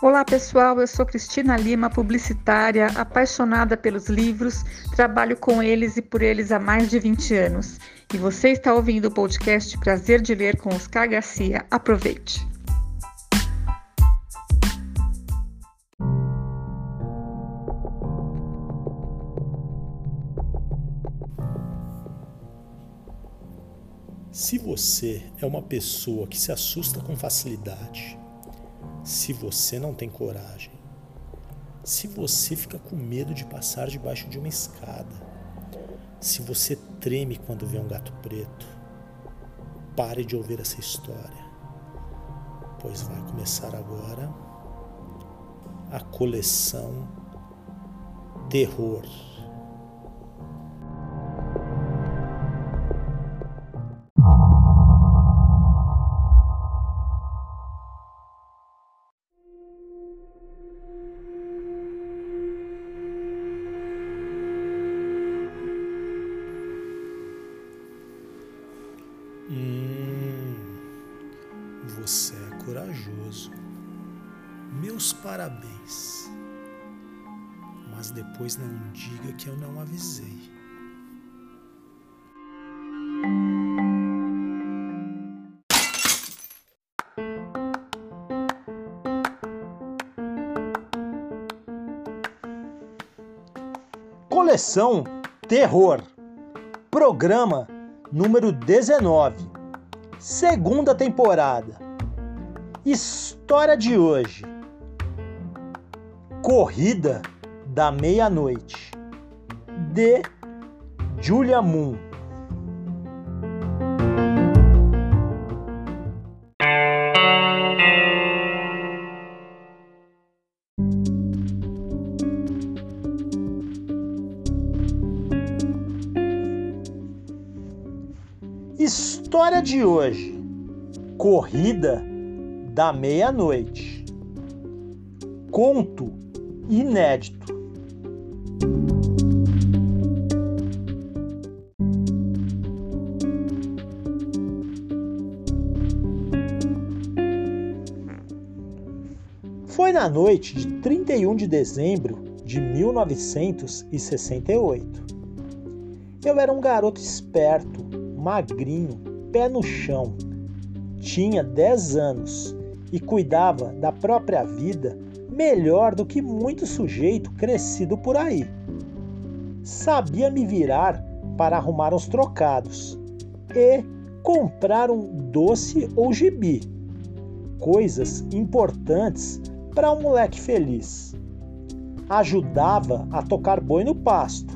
Olá pessoal, eu sou Cristina Lima, publicitária, apaixonada pelos livros, trabalho com eles e por eles há mais de 20 anos. E você está ouvindo o podcast Prazer de Ler com Oscar Garcia. Aproveite! Se você é uma pessoa que se assusta com facilidade, se você não tem coragem, se você fica com medo de passar debaixo de uma escada, se você treme quando vê um gato preto, pare de ouvir essa história, pois vai começar agora a coleção Terror. Avisei. Coleção Terror. Programa número 19. Segunda temporada. História de hoje. Corrida da meia-noite. De Julia Moon. História de hoje: Corrida da Meia-Noite. Conto inédito. Na noite de 31 de dezembro de 1968. Eu era um garoto esperto, magrinho, pé no chão. Tinha 10 anos e cuidava da própria vida melhor do que muito sujeito crescido por aí. Sabia me virar para arrumar uns trocados e comprar um doce ou gibi, coisas importantes para um moleque feliz. Ajudava a tocar boi no pasto,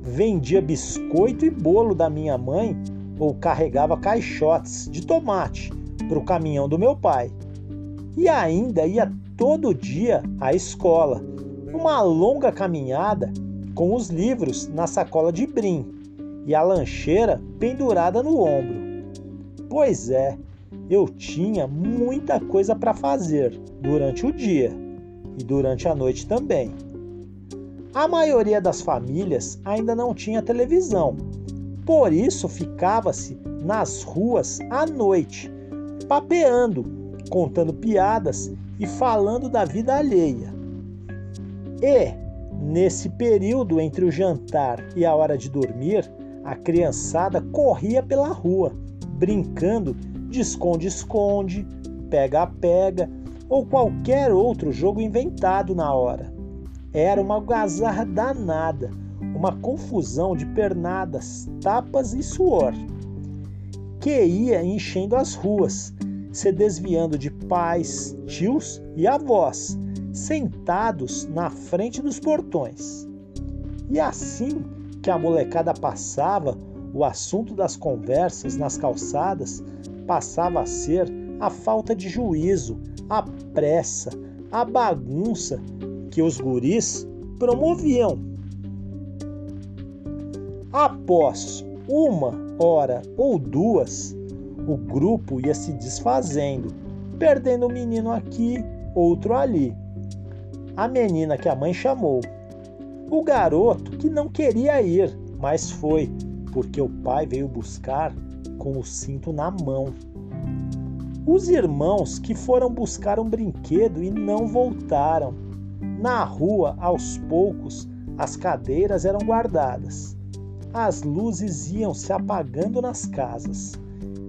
vendia biscoito e bolo da minha mãe ou carregava caixotes de tomate para o caminhão do meu pai. E ainda ia todo dia à escola, uma longa caminhada com os livros na sacola de brim e a lancheira pendurada no ombro. Pois é, eu tinha muita coisa para fazer durante o dia e durante a noite também. A maioria das famílias ainda não tinha televisão por isso ficava-se nas ruas à noite, papeando, contando piadas e falando da vida alheia. E, nesse período entre o jantar e a hora de dormir, a criançada corria pela rua, brincando de esconde-esconde, pega-pega ou qualquer outro jogo inventado na hora. Era uma gazarra danada, uma confusão de pernadas, tapas e suor, que ia enchendo as ruas, se desviando de pais, tios e avós, sentados na frente dos portões. E assim que a molecada passava, o assunto das conversas nas calçadas passava a ser a falta de juízo, a pressa, a bagunça que os guris promoviam. Após uma hora ou duas, o grupo ia se desfazendo, perdendo um menino aqui, outro ali. A menina que a mãe chamou o garoto que não queria ir, mas foi, porque o pai veio buscar com o cinto na mão. Os irmãos que foram buscar um brinquedo e não voltaram. Na rua, aos poucos, as cadeiras eram guardadas. As luzes iam se apagando nas casas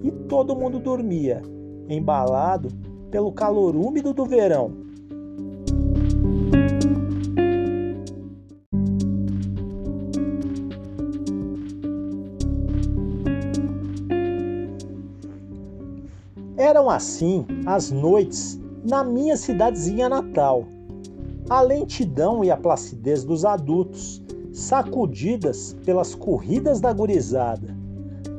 e todo mundo dormia, embalado pelo calor úmido do verão. Eram assim as noites na minha cidadezinha natal. A lentidão e a placidez dos adultos, sacudidas pelas corridas da gurizada.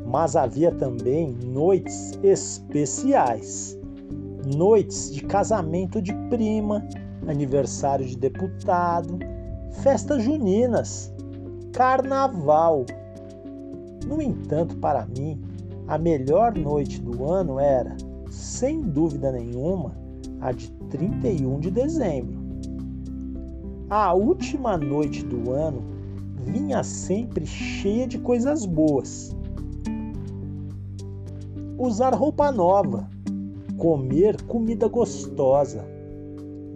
Mas havia também noites especiais. Noites de casamento de prima, aniversário de deputado, festas juninas, carnaval. No entanto, para mim, a melhor noite do ano era sem dúvida nenhuma, a de 31 de dezembro. A última noite do ano vinha sempre cheia de coisas boas. Usar roupa nova, comer comida gostosa,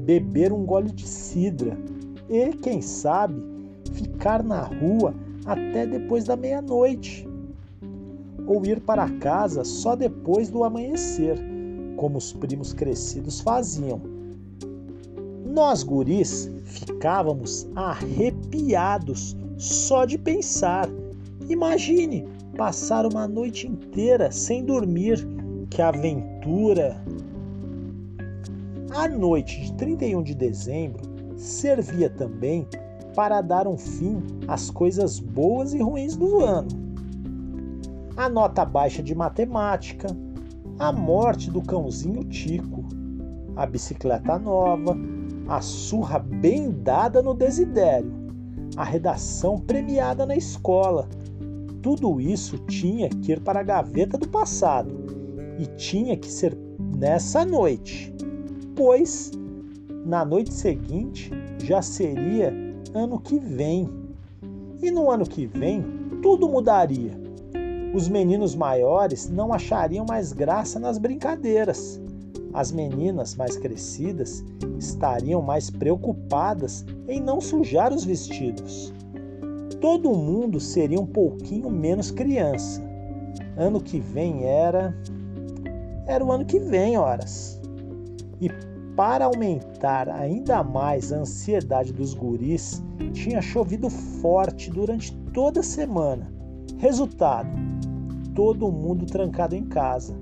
beber um gole de cidra e, quem sabe, ficar na rua até depois da meia-noite ou ir para casa só depois do amanhecer, como os primos crescidos faziam. Nós, guris, ficávamos arrepiados só de pensar. Imagine passar uma noite inteira sem dormir. Que aventura! A noite de 31 de dezembro servia também para dar um fim às coisas boas e ruins do ano a nota baixa de matemática, a morte do cãozinho Tico, a bicicleta nova, a surra bem dada no desidério, a redação premiada na escola. Tudo isso tinha que ir para a gaveta do passado e tinha que ser nessa noite, pois na noite seguinte já seria ano que vem. E no ano que vem tudo mudaria os meninos maiores não achariam mais graça nas brincadeiras. As meninas mais crescidas estariam mais preocupadas em não sujar os vestidos. Todo mundo seria um pouquinho menos criança. Ano que vem era. Era o ano que vem, horas. E para aumentar ainda mais a ansiedade dos guris, tinha chovido forte durante toda a semana. Resultado: todo mundo trancado em casa.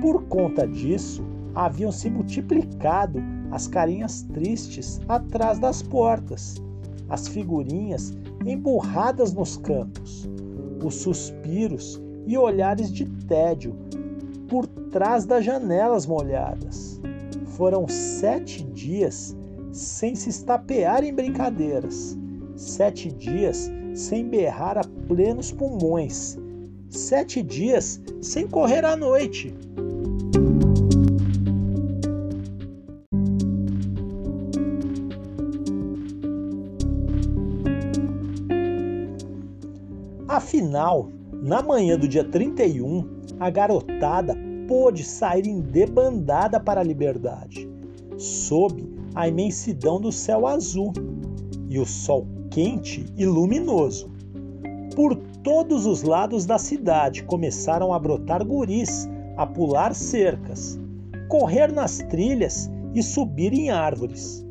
Por conta disso, haviam se multiplicado as carinhas tristes atrás das portas, as figurinhas emburradas nos cantos, os suspiros e olhares de tédio por trás das janelas molhadas. Foram sete dias sem se estapear em brincadeiras, sete dias sem berrar a plenos pulmões, sete dias sem correr à noite. Afinal, na manhã do dia 31, a garotada pôde sair em debandada para a liberdade, sob a imensidão do céu azul e o sol quente e luminoso. Por todos os lados da cidade começaram a brotar guris, a pular cercas, correr nas trilhas e subir em árvores.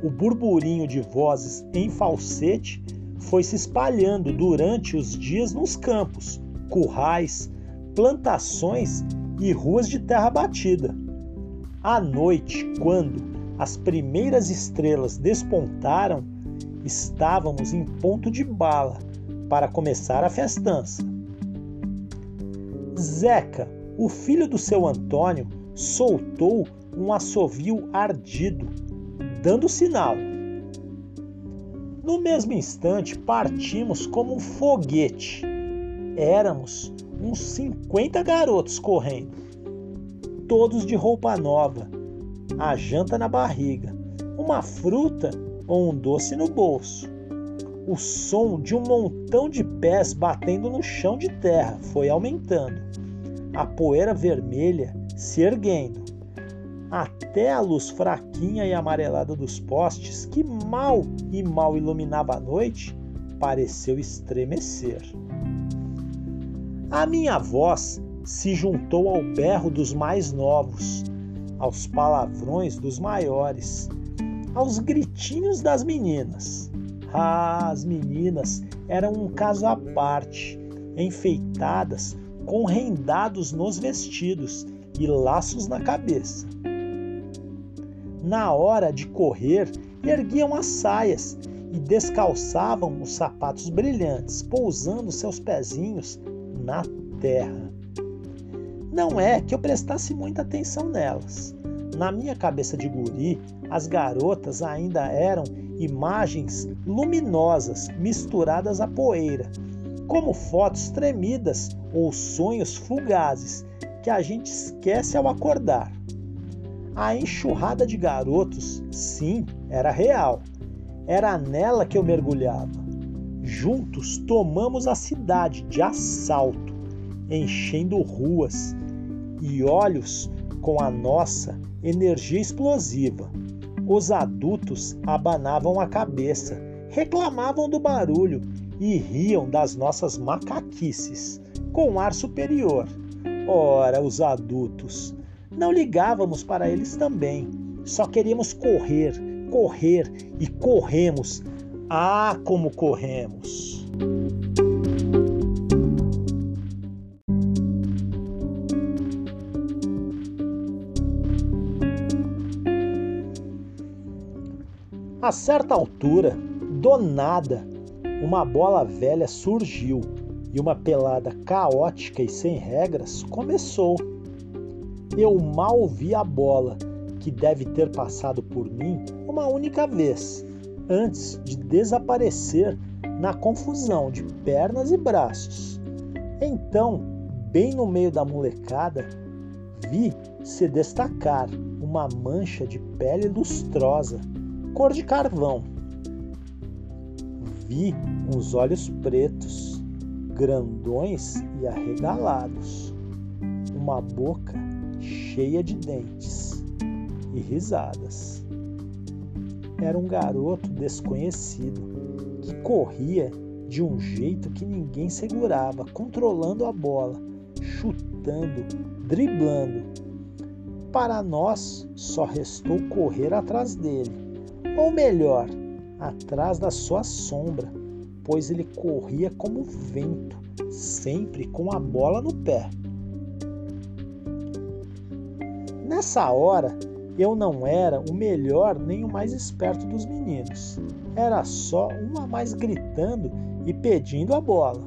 O burburinho de vozes em falsete foi se espalhando durante os dias nos campos, currais, plantações e ruas de terra batida. À noite, quando as primeiras estrelas despontaram, estávamos em ponto de bala para começar a festança. Zeca, o filho do seu Antônio, soltou um assovio ardido, dando sinal. No mesmo instante, partimos como um foguete. Éramos uns 50 garotos correndo, todos de roupa nova, a janta na barriga, uma fruta ou um doce no bolso. O som de um montão de pés batendo no chão de terra foi aumentando, a poeira vermelha se erguendo, até a luz fraquinha e amarelada dos postes, que mal e mal iluminava a noite, pareceu estremecer. A minha voz se juntou ao berro dos mais novos, aos palavrões dos maiores, aos gritinhos das meninas. As meninas eram um caso à parte, enfeitadas com rendados nos vestidos e laços na cabeça. Na hora de correr, erguiam as saias e descalçavam os sapatos brilhantes, pousando seus pezinhos na terra. Não é que eu prestasse muita atenção nelas. Na minha cabeça de guri, as garotas ainda eram imagens luminosas misturadas à poeira, como fotos tremidas ou sonhos fugazes que a gente esquece ao acordar. A enxurrada de garotos, sim, era real. Era nela que eu mergulhava. Juntos tomamos a cidade de assalto, enchendo ruas e olhos com a nossa energia explosiva. Os adultos abanavam a cabeça, reclamavam do barulho e riam das nossas macaquices, com ar superior. Ora, os adultos. Não ligávamos para eles também. Só queríamos correr, correr e corremos ah, como corremos! A certa altura, do nada, uma bola velha surgiu e uma pelada caótica e sem regras começou. Eu mal vi a bola, que deve ter passado por mim uma única vez antes de desaparecer na confusão de pernas e braços. Então, bem no meio da molecada, vi se destacar uma mancha de pele lustrosa, cor de carvão. Vi uns olhos pretos, grandões e arregalados, uma boca cheia de dentes e risadas era um garoto desconhecido que corria de um jeito que ninguém segurava, controlando a bola, chutando, driblando. Para nós, só restou correr atrás dele, ou melhor, atrás da sua sombra, pois ele corria como vento, sempre com a bola no pé. Nessa hora, eu não era o melhor nem o mais esperto dos meninos. Era só um a mais gritando e pedindo a bola.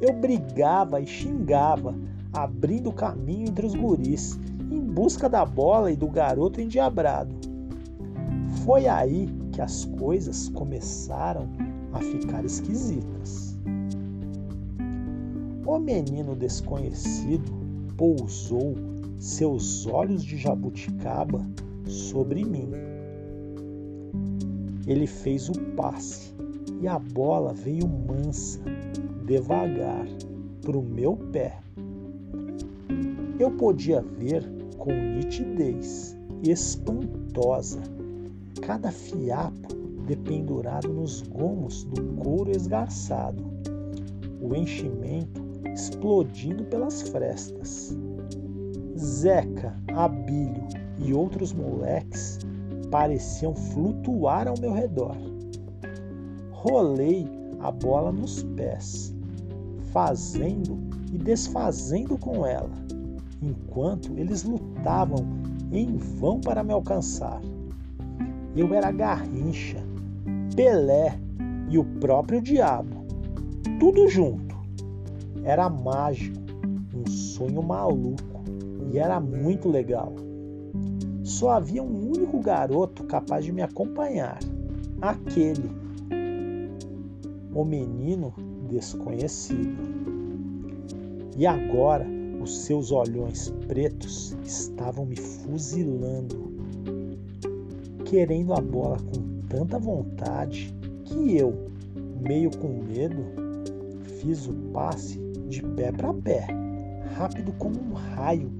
Eu brigava e xingava, abrindo caminho entre os guris, em busca da bola e do garoto endiabrado. Foi aí que as coisas começaram a ficar esquisitas. O menino desconhecido pousou seus olhos de jabuticaba sobre mim. Ele fez o passe e a bola veio mansa, devagar, para o meu pé. Eu podia ver com nitidez espantosa cada fiapo dependurado nos gomos do couro esgarçado, o enchimento explodindo pelas frestas. Zeca, Abílio e outros moleques pareciam flutuar ao meu redor. Rolei a bola nos pés, fazendo e desfazendo com ela, enquanto eles lutavam em vão para me alcançar. Eu era Garrincha, Pelé e o próprio diabo, tudo junto. Era mágico, um sonho maluco e era muito legal. Só havia um único garoto capaz de me acompanhar, aquele, o menino desconhecido. E agora os seus olhões pretos estavam me fuzilando, querendo a bola com tanta vontade que eu, meio com medo, fiz o passe de pé para pé, rápido como um raio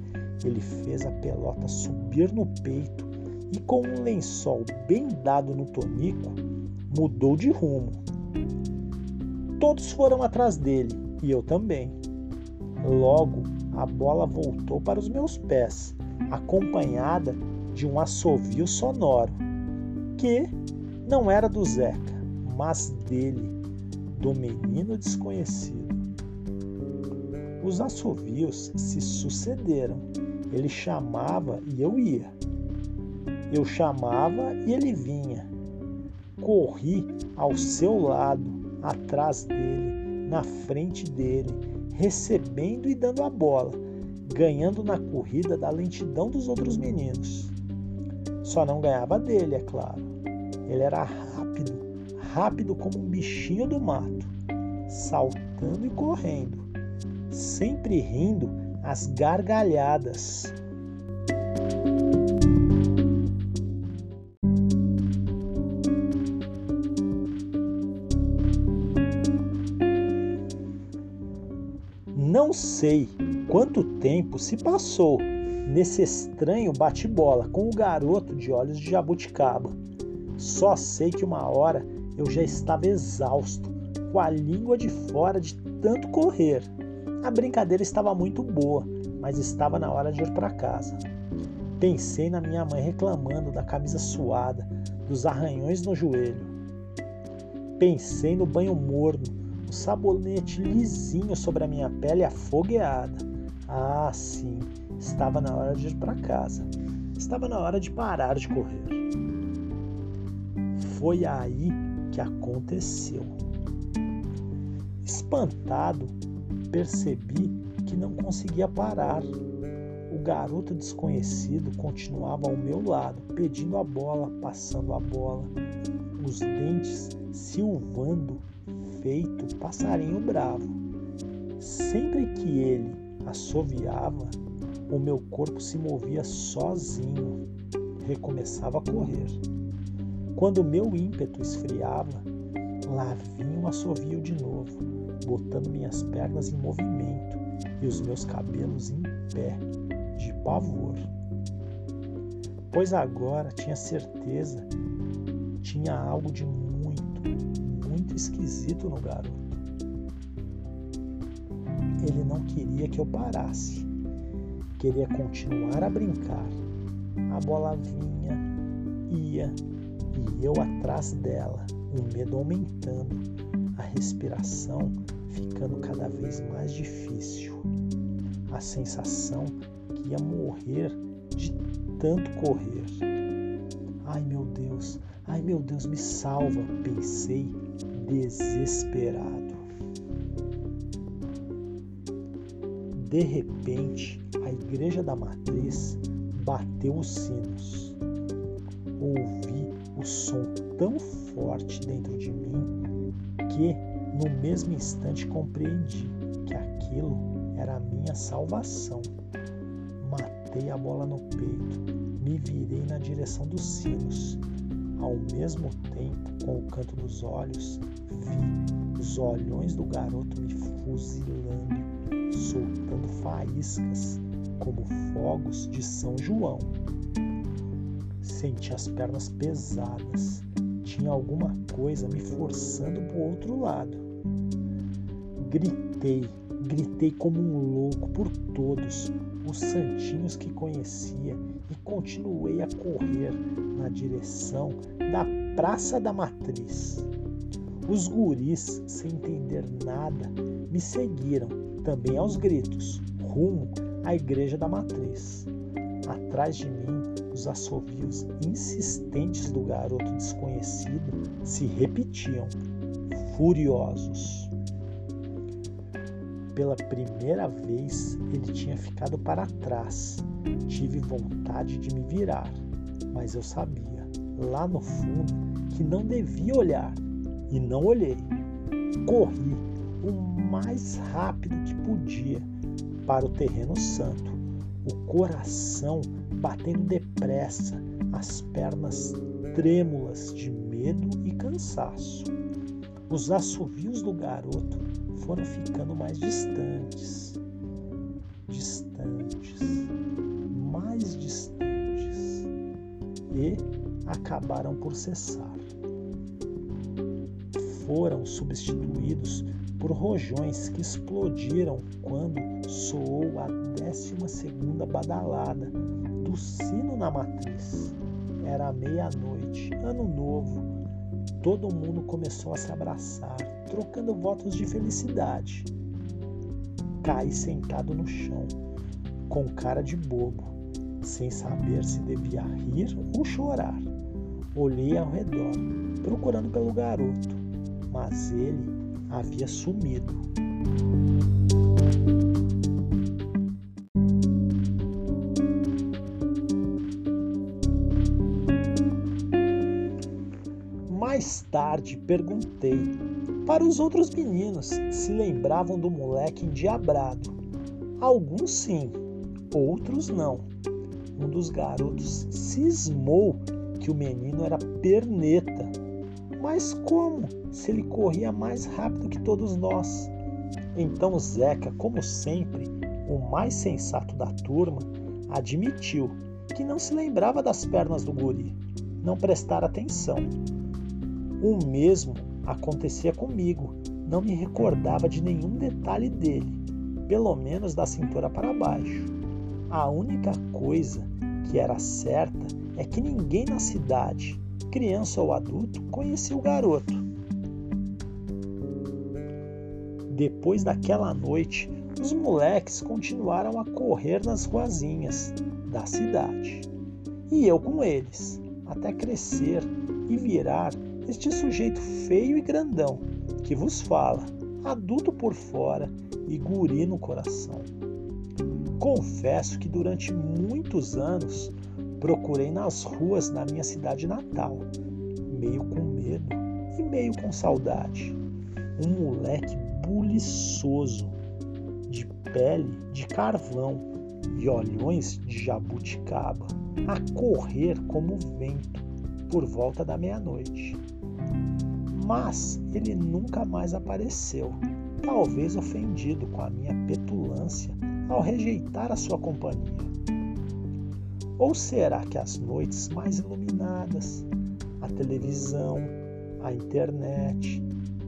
ele fez a pelota subir no peito e, com um lençol bem dado no tonico, mudou de rumo. Todos foram atrás dele e eu também. Logo, a bola voltou para os meus pés, acompanhada de um assovio sonoro, que não era do Zeca, mas dele, do menino desconhecido. Os assovios se sucederam ele chamava e eu ia. Eu chamava e ele vinha. Corri ao seu lado, atrás dele, na frente dele, recebendo e dando a bola, ganhando na corrida da lentidão dos outros meninos. Só não ganhava dele, é claro. Ele era rápido, rápido como um bichinho do mato, saltando e correndo, sempre rindo as gargalhadas. Não sei quanto tempo se passou nesse estranho bate-bola com o garoto de olhos de jabuticaba. Só sei que uma hora eu já estava exausto, com a língua de fora de tanto correr. A brincadeira estava muito boa, mas estava na hora de ir para casa. Pensei na minha mãe reclamando da camisa suada, dos arranhões no joelho. Pensei no banho morno, o sabonete lisinho sobre a minha pele afogueada. Ah, sim, estava na hora de ir para casa. Estava na hora de parar de correr. Foi aí que aconteceu. Espantado, percebi que não conseguia parar. O garoto desconhecido continuava ao meu lado, pedindo a bola, passando a bola, os dentes silvando, feito passarinho bravo. Sempre que ele assoviava, o meu corpo se movia sozinho, recomeçava a correr. Quando meu ímpeto esfriava, lá vinha um assovio de novo botando minhas pernas em movimento e os meus cabelos em pé, de pavor. Pois agora tinha certeza, tinha algo de muito, muito esquisito no garoto. Ele não queria que eu parasse, queria continuar a brincar. A bola vinha, ia e eu atrás dela, o medo aumentando, a respiração ficando cada vez mais difícil. A sensação que ia morrer de tanto correr. Ai meu Deus, ai meu Deus, me salva, pensei desesperado. De repente, a igreja da matriz bateu os sinos. Ouvi o som tão forte dentro de mim que no mesmo instante compreendi que aquilo era a minha salvação. Matei a bola no peito, me virei na direção dos sinos. Ao mesmo tempo, com o canto dos olhos, vi os olhões do garoto me fuzilando, soltando faíscas como fogos de São João. Senti as pernas pesadas, tinha alguma coisa me forçando para o outro lado. Gritei, gritei como um louco por todos os santinhos que conhecia e continuei a correr na direção da Praça da Matriz. Os guris, sem entender nada, me seguiram, também aos gritos, rumo à Igreja da Matriz. Atrás de mim, os assovios insistentes do garoto desconhecido se repetiam, furiosos. Pela primeira vez, ele tinha ficado para trás. Tive vontade de me virar, mas eu sabia, lá no fundo, que não devia olhar e não olhei. Corri mais rápido que podia para o terreno santo, o coração batendo depressa, as pernas trêmulas de medo e cansaço. Os assovios do garoto foram ficando mais distantes, distantes, mais distantes e acabaram por cessar. Foram substituídos por rojões que explodiram quando soou a décima segunda badalada do sino na matriz. Era meia-noite, ano novo. Todo mundo começou a se abraçar, trocando votos de felicidade. Caí sentado no chão, com cara de bobo, sem saber se devia rir ou chorar. Olhei ao redor, procurando pelo garoto, mas ele havia sumido. Mais tarde perguntei para os outros meninos se lembravam do moleque endiabrado. Alguns sim, outros não. Um dos garotos cismou que o menino era perneta. Mas como? Se ele corria mais rápido que todos nós. Então Zeca, como sempre, o mais sensato da turma, admitiu que não se lembrava das pernas do guri, não prestar atenção. O mesmo acontecia comigo. Não me recordava de nenhum detalhe dele, pelo menos da cintura para baixo. A única coisa que era certa é que ninguém na cidade, criança ou adulto, conhecia o garoto. Depois daquela noite, os moleques continuaram a correr nas ruazinhas da cidade. E eu com eles, até crescer e virar este sujeito feio e grandão que vos fala, adulto por fora e guri no coração. Confesso que durante muitos anos procurei nas ruas da minha cidade natal, meio com medo e meio com saudade. Um moleque buliçoso, de pele de carvão e olhões de jabuticaba, a correr como vento por volta da meia-noite mas ele nunca mais apareceu, talvez ofendido com a minha petulância ao rejeitar a sua companhia. Ou será que as noites mais iluminadas, a televisão, a internet,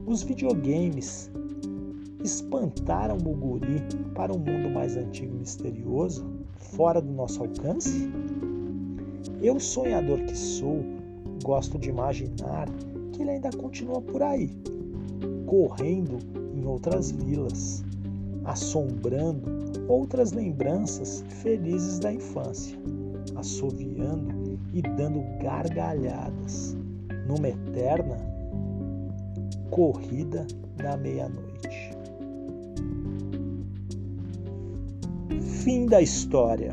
os videogames espantaram o guri para um mundo mais antigo e misterioso, fora do nosso alcance? Eu, sonhador que sou, gosto de imaginar que ele ainda continua por aí, correndo em outras vilas, assombrando outras lembranças felizes da infância, assoviando e dando gargalhadas numa eterna corrida da meia-noite. Fim da história.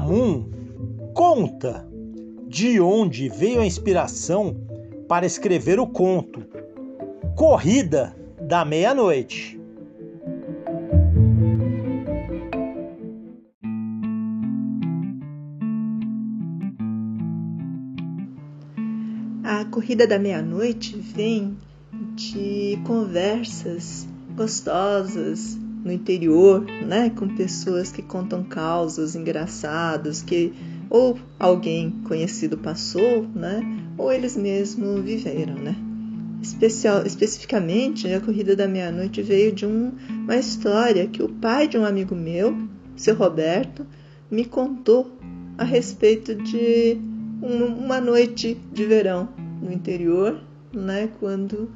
Moon conta de onde veio a inspiração para escrever o conto Corrida da Meia-Noite. A Corrida da Meia-Noite vem de conversas gostosas no interior, né, com pessoas que contam causos engraçados que ou alguém conhecido passou, né, ou eles mesmos viveram, né. Especial, especificamente, a corrida da meia-noite veio de um, uma história que o pai de um amigo meu, seu Roberto, me contou a respeito de um, uma noite de verão no interior, né, quando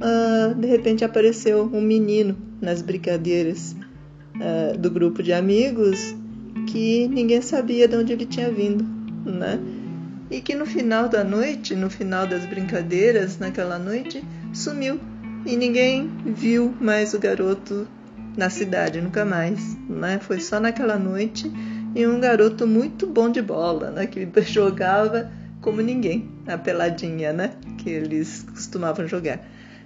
uh, de repente apareceu um menino nas brincadeiras uh, do grupo de amigos que ninguém sabia de onde ele tinha vindo, né? E que no final da noite, no final das brincadeiras, naquela noite, sumiu e ninguém viu mais o garoto na cidade, nunca mais, né? Foi só naquela noite e um garoto muito bom de bola, né? Que jogava como ninguém, a peladinha, né? Que eles costumavam jogar.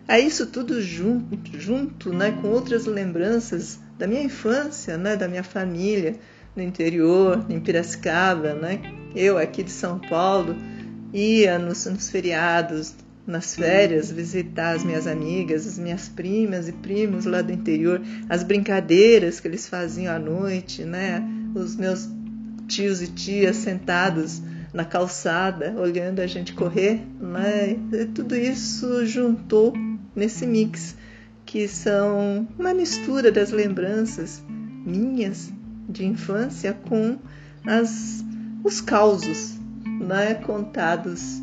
Aí isso tudo junto, junto, né? Com outras lembranças da minha infância, né? Da minha família no interior, em Piracicaba, né? Eu aqui de São Paulo ia nos, nos feriados, nas férias, visitar as minhas amigas, as minhas primas e primos lá do interior, as brincadeiras que eles faziam à noite, né? Os meus tios e tias sentados na calçada, olhando a gente correr, né? Tudo isso juntou nesse mix, que são uma mistura das lembranças minhas de infância com as, os causos né? contados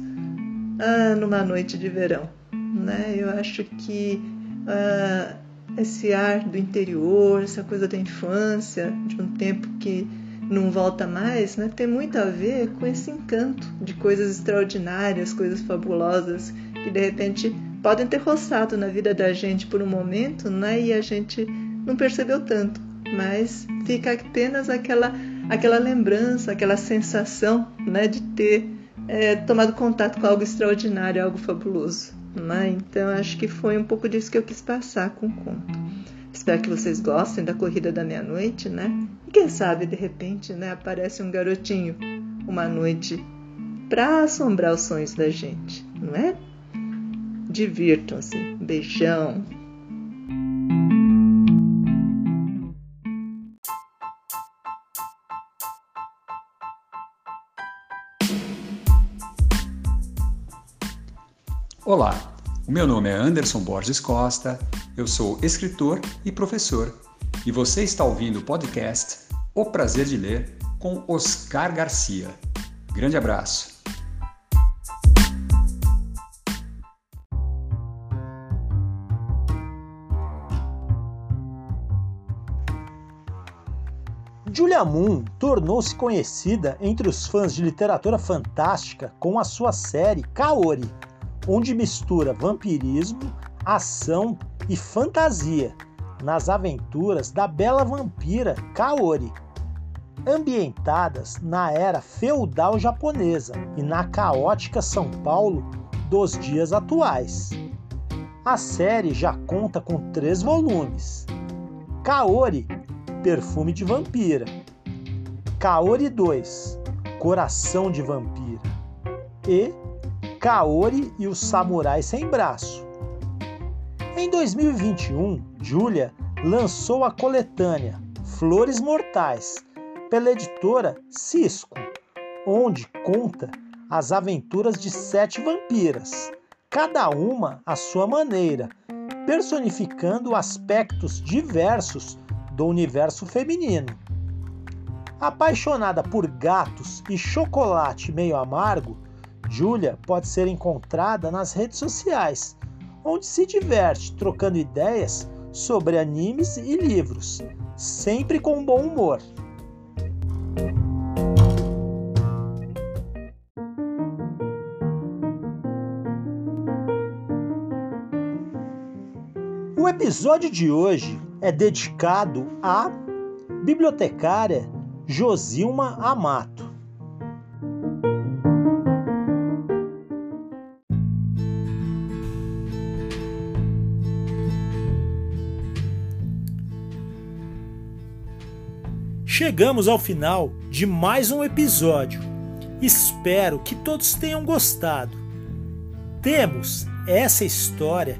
ah, numa noite de verão. Né? Eu acho que ah, esse ar do interior, essa coisa da infância, de um tempo que não volta mais, né? tem muito a ver com esse encanto de coisas extraordinárias, coisas fabulosas que de repente podem ter roçado na vida da gente por um momento né? e a gente não percebeu tanto, mas fica apenas aquela, aquela lembrança, aquela sensação né? de ter é, tomado contato com algo extraordinário, algo fabuloso. Né? Então acho que foi um pouco disso que eu quis passar com o conto. Espero que vocês gostem da corrida da meia-noite, né? E quem sabe de repente, né, aparece um garotinho uma noite para assombrar os sonhos da gente, não é? Divirtam-se. Beijão. Olá, o meu nome é Anderson Borges Costa, eu sou escritor e professor e você está ouvindo o podcast O Prazer de Ler com Oscar Garcia. Grande abraço! Julia Moon tornou-se conhecida entre os fãs de literatura fantástica com a sua série Kaori, onde mistura vampirismo, ação e fantasia nas aventuras da bela vampira Kaori, ambientadas na era feudal japonesa e na caótica São Paulo dos dias atuais. A série já conta com três volumes: Kaori, Perfume de Vampira, Kaori 2, Coração de Vampira e Kaori e os Samurais Sem Braço. Em 2021, Julia lançou a coletânea Flores Mortais pela editora Cisco, onde conta as aventuras de sete vampiras, cada uma à sua maneira, personificando aspectos diversos do universo feminino. Apaixonada por gatos e chocolate meio amargo, Julia pode ser encontrada nas redes sociais, onde se diverte trocando ideias sobre animes e livros, sempre com bom humor. O episódio de hoje é dedicado à bibliotecária Josilma Amato. Chegamos ao final de mais um episódio. Espero que todos tenham gostado. Temos essa história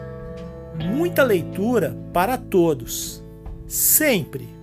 Muita leitura para todos, sempre!